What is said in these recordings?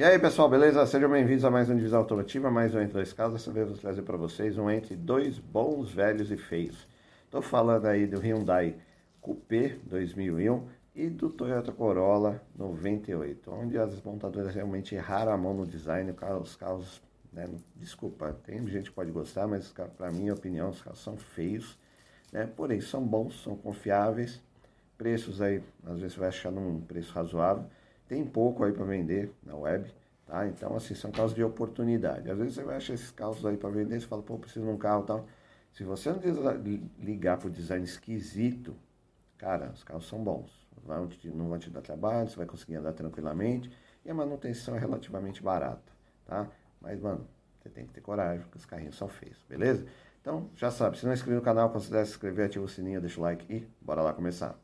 E aí pessoal, beleza? Sejam bem-vindos a mais um Divisão Automotiva, mais um Entre Dois Carros. Dessa vez eu vou trazer para vocês um Entre Dois Bons, Velhos e Feios. Estou falando aí do Hyundai Coupé 2001 e do Toyota Corolla 98, onde as montadoras realmente erraram a mão no design. Os carros, né, desculpa, tem gente que pode gostar, mas para minha opinião os carros são feios, né? porém são bons, são confiáveis, preços aí, às vezes você vai achar num preço razoável tem pouco aí para vender na web, tá? Então, assim, são carros de oportunidade. Às vezes você vai achar esses carros aí para vender, você fala, pô, preciso de um carro e tal. Se você não ligar para o design esquisito, cara, os carros são bons. Não vão te dar trabalho, você vai conseguir andar tranquilamente. E a manutenção é relativamente barata, tá? Mas, mano, você tem que ter coragem, porque os carrinhos são feios, beleza? Então, já sabe, se não é inscreveu no canal, considere se inscrever, ativa o sininho, deixa o like e bora lá começar.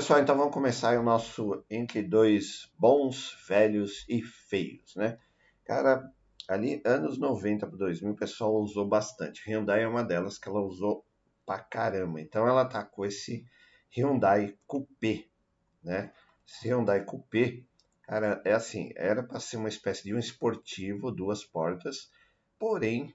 Pessoal, então vamos começar o nosso entre dois bons, velhos e feios, né? Cara, ali anos 90 para 2000 o pessoal usou bastante. Hyundai é uma delas que ela usou pra caramba. Então ela tá com esse Hyundai Coupé, né? Esse Hyundai Coupé, cara, é assim, era para ser uma espécie de um esportivo, duas portas, porém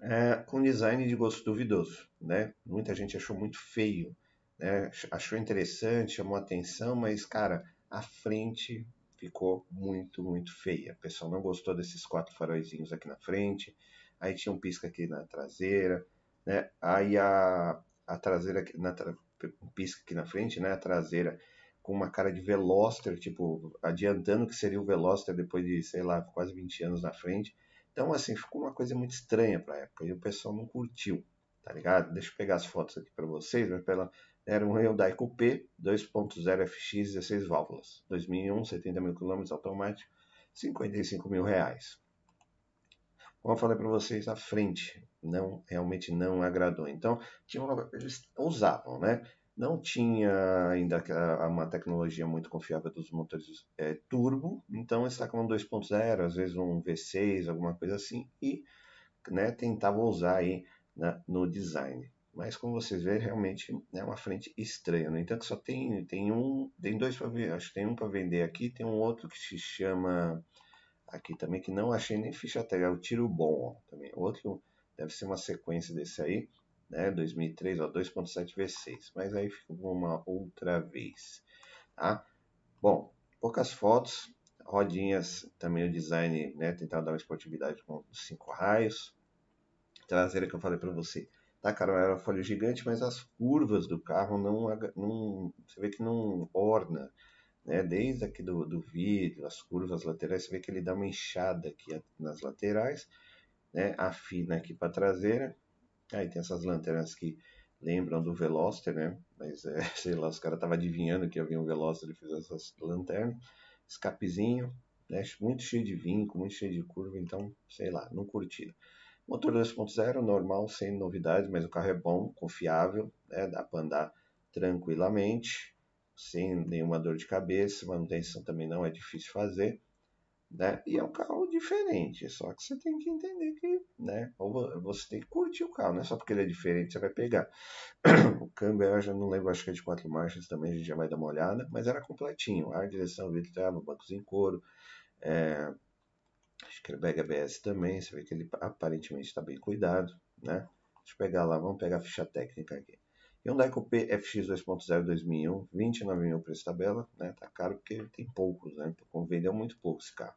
é, com design de gosto duvidoso, né? Muita gente achou muito feio né? achou interessante, chamou atenção, mas, cara, a frente ficou muito, muito feia. O pessoal não gostou desses quatro faróizinhos aqui na frente, aí tinha um pisca aqui na traseira, né? Aí a, a traseira, na tra... um pisca aqui na frente, né? A traseira com uma cara de Veloster, tipo, adiantando que seria o Veloster depois de, sei lá, quase 20 anos na frente. Então, assim, ficou uma coisa muito estranha pra época e o pessoal não curtiu, tá ligado? Deixa eu pegar as fotos aqui para vocês, mas pela, era um Hyundai Coupé 2.0 FX 16 válvulas, 2001, 70 mil quilômetros automático, 55 mil reais. Como eu falei para vocês, a frente não realmente não agradou. Então, tinha uma, eles usavam, né? Não tinha ainda uma tecnologia muito confiável dos motores é, turbo, então com um 2.0, às vezes um V6, alguma coisa assim, e né, tentava usar aí né, no design. Mas como vocês veem, realmente é uma frente estranha. No entanto, só tem, tem um, tem dois para ver, acho que tem um para vender aqui, tem um outro que se chama aqui também que não achei nem ficha técnica, é o Tiro Bom, ó, também. Outro deve ser uma sequência desse aí, né? 2003, ó, 2.7 V6, mas aí ficou uma outra vez, tá? Bom, poucas fotos, rodinhas, também o design, né, tentar dar uma esportividade com cinco raios. Traseira que eu falei para você, Tá, cara, era folha gigante, mas as curvas do carro não, não você vê que não orna, né? Desde aqui do, do vidro, as curvas laterais, você vê que ele dá uma inchada aqui nas laterais, né? Afina aqui para traseira. Aí tem essas lanternas que lembram do Veloster, né? Mas é, sei lá, os caras estavam adivinhando que havia um Veloster e fez essas lanternas. Escapezinho, né? Muito cheio de vinco, muito cheio de curva, então, sei lá, não curtiram. Motor 2.0, normal, sem novidades, mas o carro é bom, confiável, né? dá para andar tranquilamente, sem nenhuma dor de cabeça, manutenção também não é difícil fazer, né? E é um carro diferente, só que você tem que entender que, né? Ou você tem que curtir o carro, não é só porque ele é diferente você vai pegar. o câmbio eu já não lembro, acho que é de quatro marchas também, a gente já vai dar uma olhada, mas era completinho, ar, direção, vidro, trava, bancos em couro, é, Acho que pega ABS também, você vê que ele aparentemente está bem cuidado, né? Deixa eu pegar lá, vamos pegar a ficha técnica aqui. Hyundai Coupé FX 2.0 2001, 29 mil preço tabela, né? Tá caro porque tem poucos, né? Como vendeu muito pouco esse carro.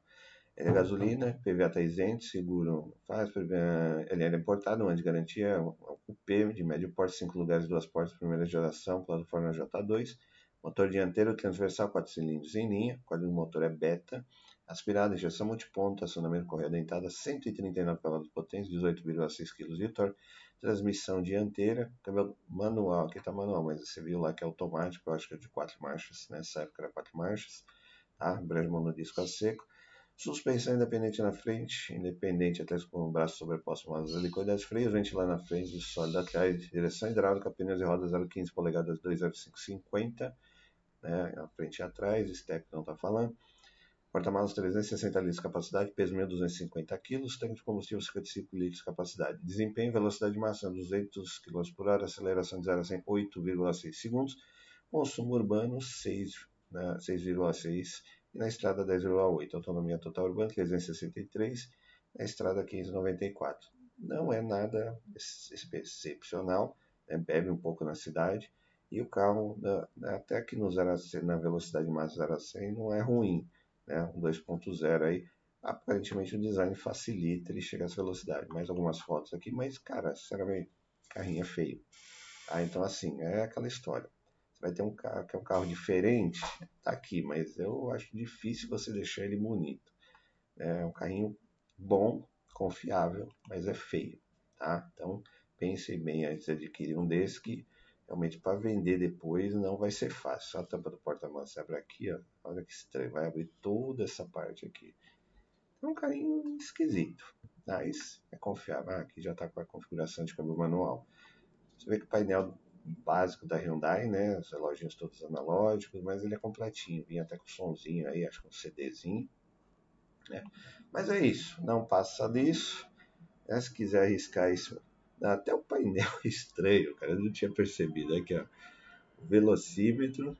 Ele é gasolina, PVA tá isento, seguro faz, ele era importado, ano de garantia, é um Coupé de médio porte, 5 lugares, duas portas, primeira geração, plataforma J2, motor dianteiro transversal, 4 cilindros em linha, o motor é beta, aspirada, injeção multiponto, acionamento correia dentada, 139 cavalos de potência, 18,6 kg de torque, transmissão dianteira, câmbio manual, aqui está manual, mas você viu lá que é automático, eu acho que é de 4 marchas, nessa época era 4 marchas, tá? Brejo monodisco a seco, suspensão independente na frente, independente até com o braço sobreposto, mas helicoidais freios, ventilar na frente, sólido atrás, direção hidráulica, pneus e rodas 0,15 polegadas 2,0550, né? A frente e atrás, step não está falando. Porta-malas 360 litros de capacidade, peso 1.250 kg, tanque de combustível 55 litros de capacidade. Desempenho, velocidade máxima 200 km por hora, aceleração de 0 a 100 8,6 segundos. Consumo urbano 6,6 né, 6,6 e na estrada 10,8. Autonomia total urbana 363, na estrada 15,94. Não é nada excepcional, né? bebe um pouco na cidade e o carro, até que no 0 a 100, na velocidade máxima 0 a 100, não é ruim né, um 2.0 aí, aparentemente o design facilita ele chegar a essa velocidade. Mais algumas fotos aqui, mas cara, sinceramente, carrinho é feio. Ah, então assim, é aquela história. Você vai ter um carro que é um carro diferente, tá aqui, mas eu acho difícil você deixar ele bonito. É um carrinho bom, confiável, mas é feio, tá? Então pense bem antes de adquirir um desse que realmente para vender depois não vai ser fácil. Só a tampa do porta-malas abre aqui, ó. Olha que estranho, vai abrir toda essa parte aqui. É um carinho esquisito, mas é confiável. Ah, aqui já está com a configuração de câmbio manual. Você vê que o painel básico da Hyundai, né? Os relógios todos analógicos, mas ele é completinho. Vinha até com somzinho aí, acho que um CDzinho. Né? Mas é isso, não passa disso. É, se quiser arriscar isso até o painel estranho, cara. Eu não tinha percebido. Aqui, ó. Velocímetro,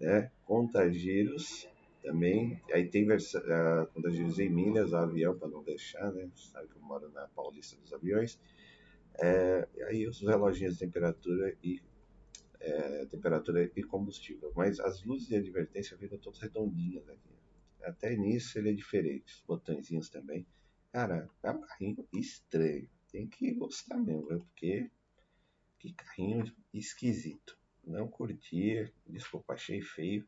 né? Contagiros também. Aí tem uh, contagiros em milhas, avião, para não deixar, né? Sabe que eu moro na Paulista dos Aviões. É, aí os reloginhos de temperatura e é, temperatura e combustível. Mas as luzes de advertência ficam todas redondinhas aqui. Até nisso ele é diferente. Os botõezinhos também. Cara, é um carrinho estranho tem que gostar mesmo, viu? porque que carrinho esquisito. Não curti, desculpa, achei feio.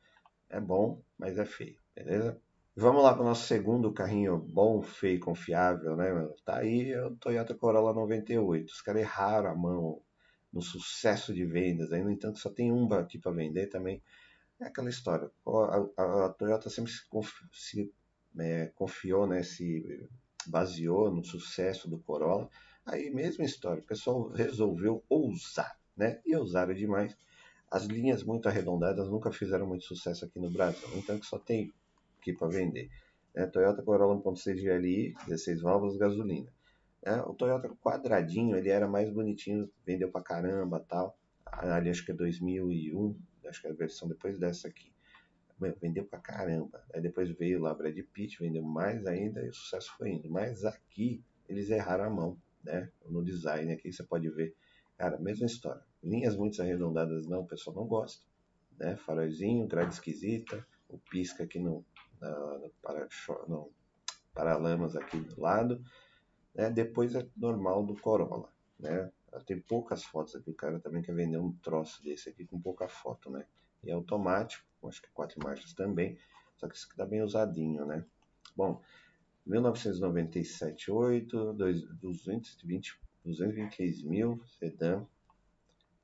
É bom, mas é feio, beleza? Vamos lá para o nosso segundo carrinho bom, feio, confiável, né? Tá aí é o Toyota Corolla 98. Os caras erraram a mão no sucesso de vendas. Aí, no entanto, só tem um aqui para vender também. É aquela história. A, a, a Toyota sempre se, se é, confiou, né? Se baseou no sucesso do Corolla Aí, mesma história, o pessoal resolveu ousar, né? E ousaram demais. As linhas muito arredondadas nunca fizeram muito sucesso aqui no Brasil, então que só tem aqui para vender. É, Toyota Corolla 1.6 GLI, 16 válvulas, gasolina. É, o Toyota quadradinho, ele era mais bonitinho, vendeu pra caramba tal. Ali acho que é 2001, acho que é a versão depois dessa aqui. vendeu pra caramba. Aí depois veio lá Brad Pitt, vendeu mais ainda e o sucesso foi indo. Mas aqui eles erraram a mão né? No design aqui você pode ver, cara, mesma história. Linhas muito arredondadas não, o pessoal não gosta, né? Farolzinho, grade esquisita, o pisca aqui no, na, no, para, no paralamas aqui do lado, né? Depois é normal do Corolla, né? Tem poucas fotos aqui, o cara também quer vender um troço desse aqui com pouca foto, né? E é automático, acho que quatro marchas também, só que isso aqui tá bem usadinho, né? Bom, 1997, 8, 220, 223 mil, sedã,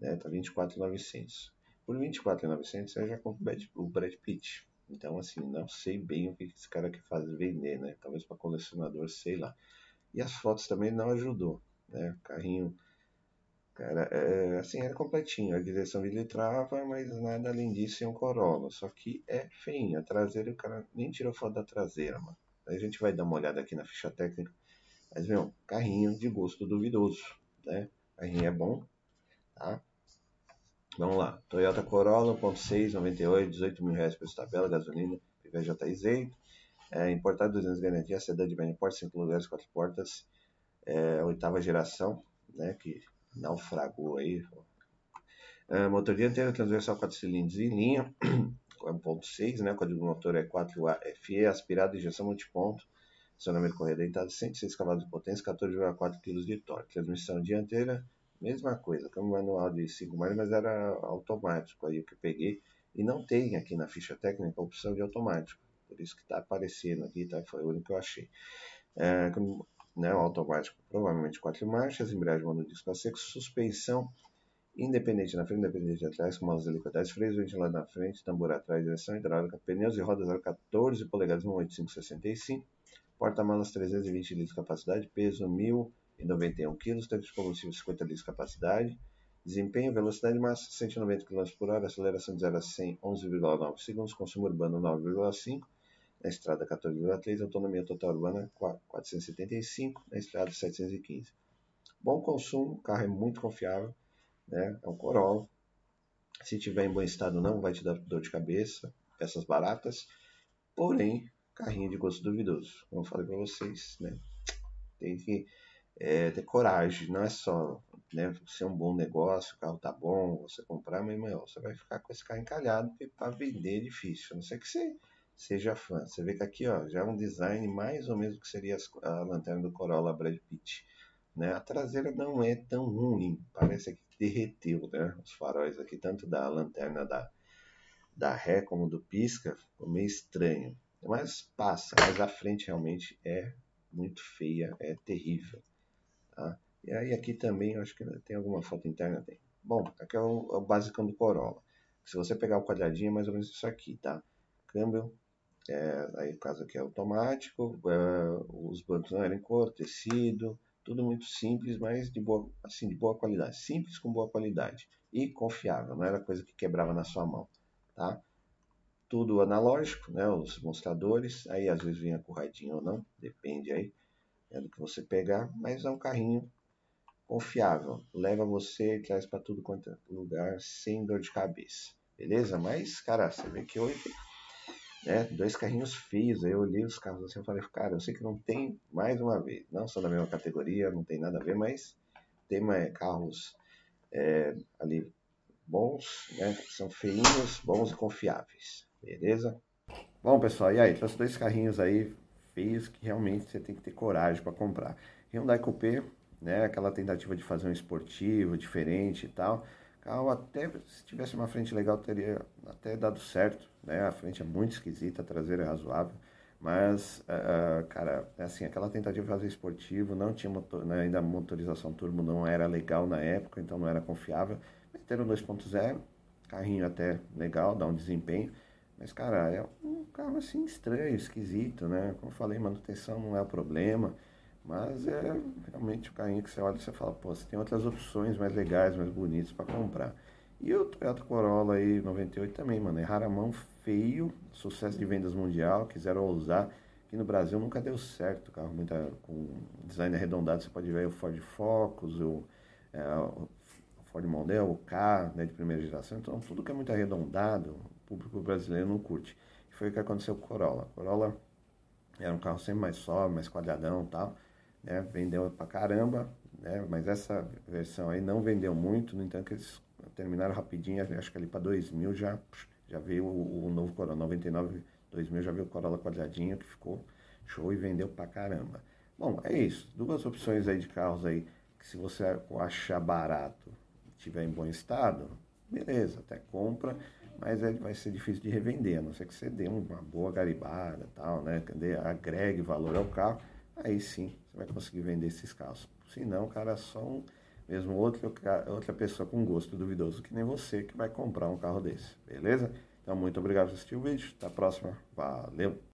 né, tá 24,900. Por 24,900 eu já compro o Brad Pitt. Então, assim, não sei bem o que esse cara quer fazer, vender, né? Talvez para colecionador, sei lá. E as fotos também não ajudou, né? Carrinho, cara, é, assim, era completinho. A direção dele trava, mas nada além disso é um Corolla. Só que é feinho. A traseira, o cara nem tirou foto da traseira, mano. A gente vai dar uma olhada aqui na ficha técnica. Mas, meu, carrinho de gosto duvidoso, né? Carrinho é bom, tá? Vamos lá. Toyota Corolla 1.6, 98, 18 mil reais por tabela, gasolina, PV já está isento. É, importado 200 garantia, sedã de média porta, 5 lugares, 4 portas. É, oitava geração, né? Que naufragou aí. É, motor dianteiro, transversal 4 cilindros em linha. 1.6, né? O código do motor é 4FE, aspirado, injeção multiponto, acionamento correia dentado, 106 cavalos de potência, 14,4 kg de torque. Transmissão dianteira, mesma coisa, câmbio manual de 5 marchas, mas era automático, aí o que eu peguei. E não tem aqui na ficha técnica a opção de automático, por isso que está aparecendo aqui, tá? Foi o único que eu achei. É, né, automático, provavelmente 4 marchas, embreagem monodisco a seco, suspensão independente na frente, independente atrás, com molas helicoidais, freios ventilado na frente, tambor atrás, direção hidráulica, pneus e rodas 14 polegadas 18565, porta-malas 320 litros de capacidade, peso 1091 kg, tanque de combustível 50 litros de capacidade, Desempenho, velocidade máxima 190 km por hora, aceleração de 0 a 100 11,9 segundos, consumo urbano 9,5, na estrada 14,3, autonomia total urbana 475, na estrada 715. Bom consumo, o carro é muito confiável, né? é um Corolla. Se tiver em bom estado não vai te dar dor de cabeça, peças baratas, porém, carrinho de gosto duvidoso, como eu falei para vocês, né? tem que é, ter coragem, não é só né, ser um bom negócio, o carro tá bom, você comprar, mas irmão, você vai ficar com esse carro encalhado, porque para vender é difícil, a não sei que você seja fã. Você vê que aqui ó, já é um design mais ou menos que seria a lanterna do Corolla Brad Pitt. Né? A traseira não é tão ruim, parece que derreteu né? os faróis aqui, tanto da lanterna da, da ré como do pisca, ficou meio estranho. Mas passa, mas a frente realmente é muito feia, é terrível. Tá? E aí aqui também, acho que tem alguma foto interna, tem. Bom, aqui é o, é o basicão do Corolla. Se você pegar o quadradinho, é mais ou menos isso aqui, tá? Câmbio, é, aí o caso aqui é automático, é, os bancos não eram em cor, tecido, tudo muito simples, mas de boa, assim, de boa qualidade. Simples com boa qualidade e confiável, não era coisa que quebrava na sua mão, tá? Tudo analógico, né? Os mostradores, aí às vezes vinha curradinho ou não, depende aí é do que você pegar, mas é um carrinho confiável, leva você traz para tudo quanto é lugar sem dor de cabeça, beleza? Mas, cara, você vê que hoje né? Dois carrinhos feios. Aí eu olhei os carros assim e falei, cara, eu sei que não tem, mais uma vez, não são da mesma categoria, não tem nada a ver, mas tem é, carros é, ali bons, né? São feinhos, bons e confiáveis. Beleza? Bom, pessoal, e aí? Trouxe dois carrinhos aí feios que realmente você tem que ter coragem para comprar. Hyundai Coupé, né? Aquela tentativa de fazer um esportivo diferente e tal carro até se tivesse uma frente legal teria até dado certo, né? A frente é muito esquisita, a traseira é razoável, mas, uh, cara, é assim, aquela tentativa de fazer esportivo, não tinha motor, né? ainda a motorização turbo não era legal na época, então não era confiável. Meteram 2.0, carrinho até legal, dá um desempenho, mas, cara, é um carro assim estranho, esquisito, né? Como eu falei, manutenção não é o problema. Mas é realmente o carrinho que você olha e você fala, pô, você tem outras opções mais legais, mais bonitas para comprar. E o Toyota Corolla aí 98 também, mano, é rara mão, feio, sucesso de vendas mundial, quiseram usar. Aqui no Brasil nunca deu certo, carro muita, com design arredondado, você pode ver o Ford Focus, o, é, o Ford Mondeo, o K, né, de primeira geração, então tudo que é muito arredondado, o público brasileiro não curte. E foi o que aconteceu com o Corolla. O Corolla era um carro sempre mais sóbrio, mais quadradão e tal né? Vendeu pra caramba, né? Mas essa versão aí não vendeu muito, no entanto eles terminaram rapidinho, acho que ali para 2000 já, já veio o, o novo Corolla, 99, 2000 já veio o Corolla quadradinho que ficou show e vendeu pra caramba. Bom, é isso, duas opções aí de carros aí, que se você achar barato, tiver em bom estado, beleza, até compra, mas é, vai ser difícil de revender, a não ser que você dê uma boa garibada tal, né? Agregue valor ao carro, aí sim você vai conseguir vender esses carros. Se não, cara, é só um, mesmo outro, outra pessoa com gosto duvidoso que nem você que vai comprar um carro desse, beleza? Então, muito obrigado por assistir o vídeo. Até a próxima. Valeu!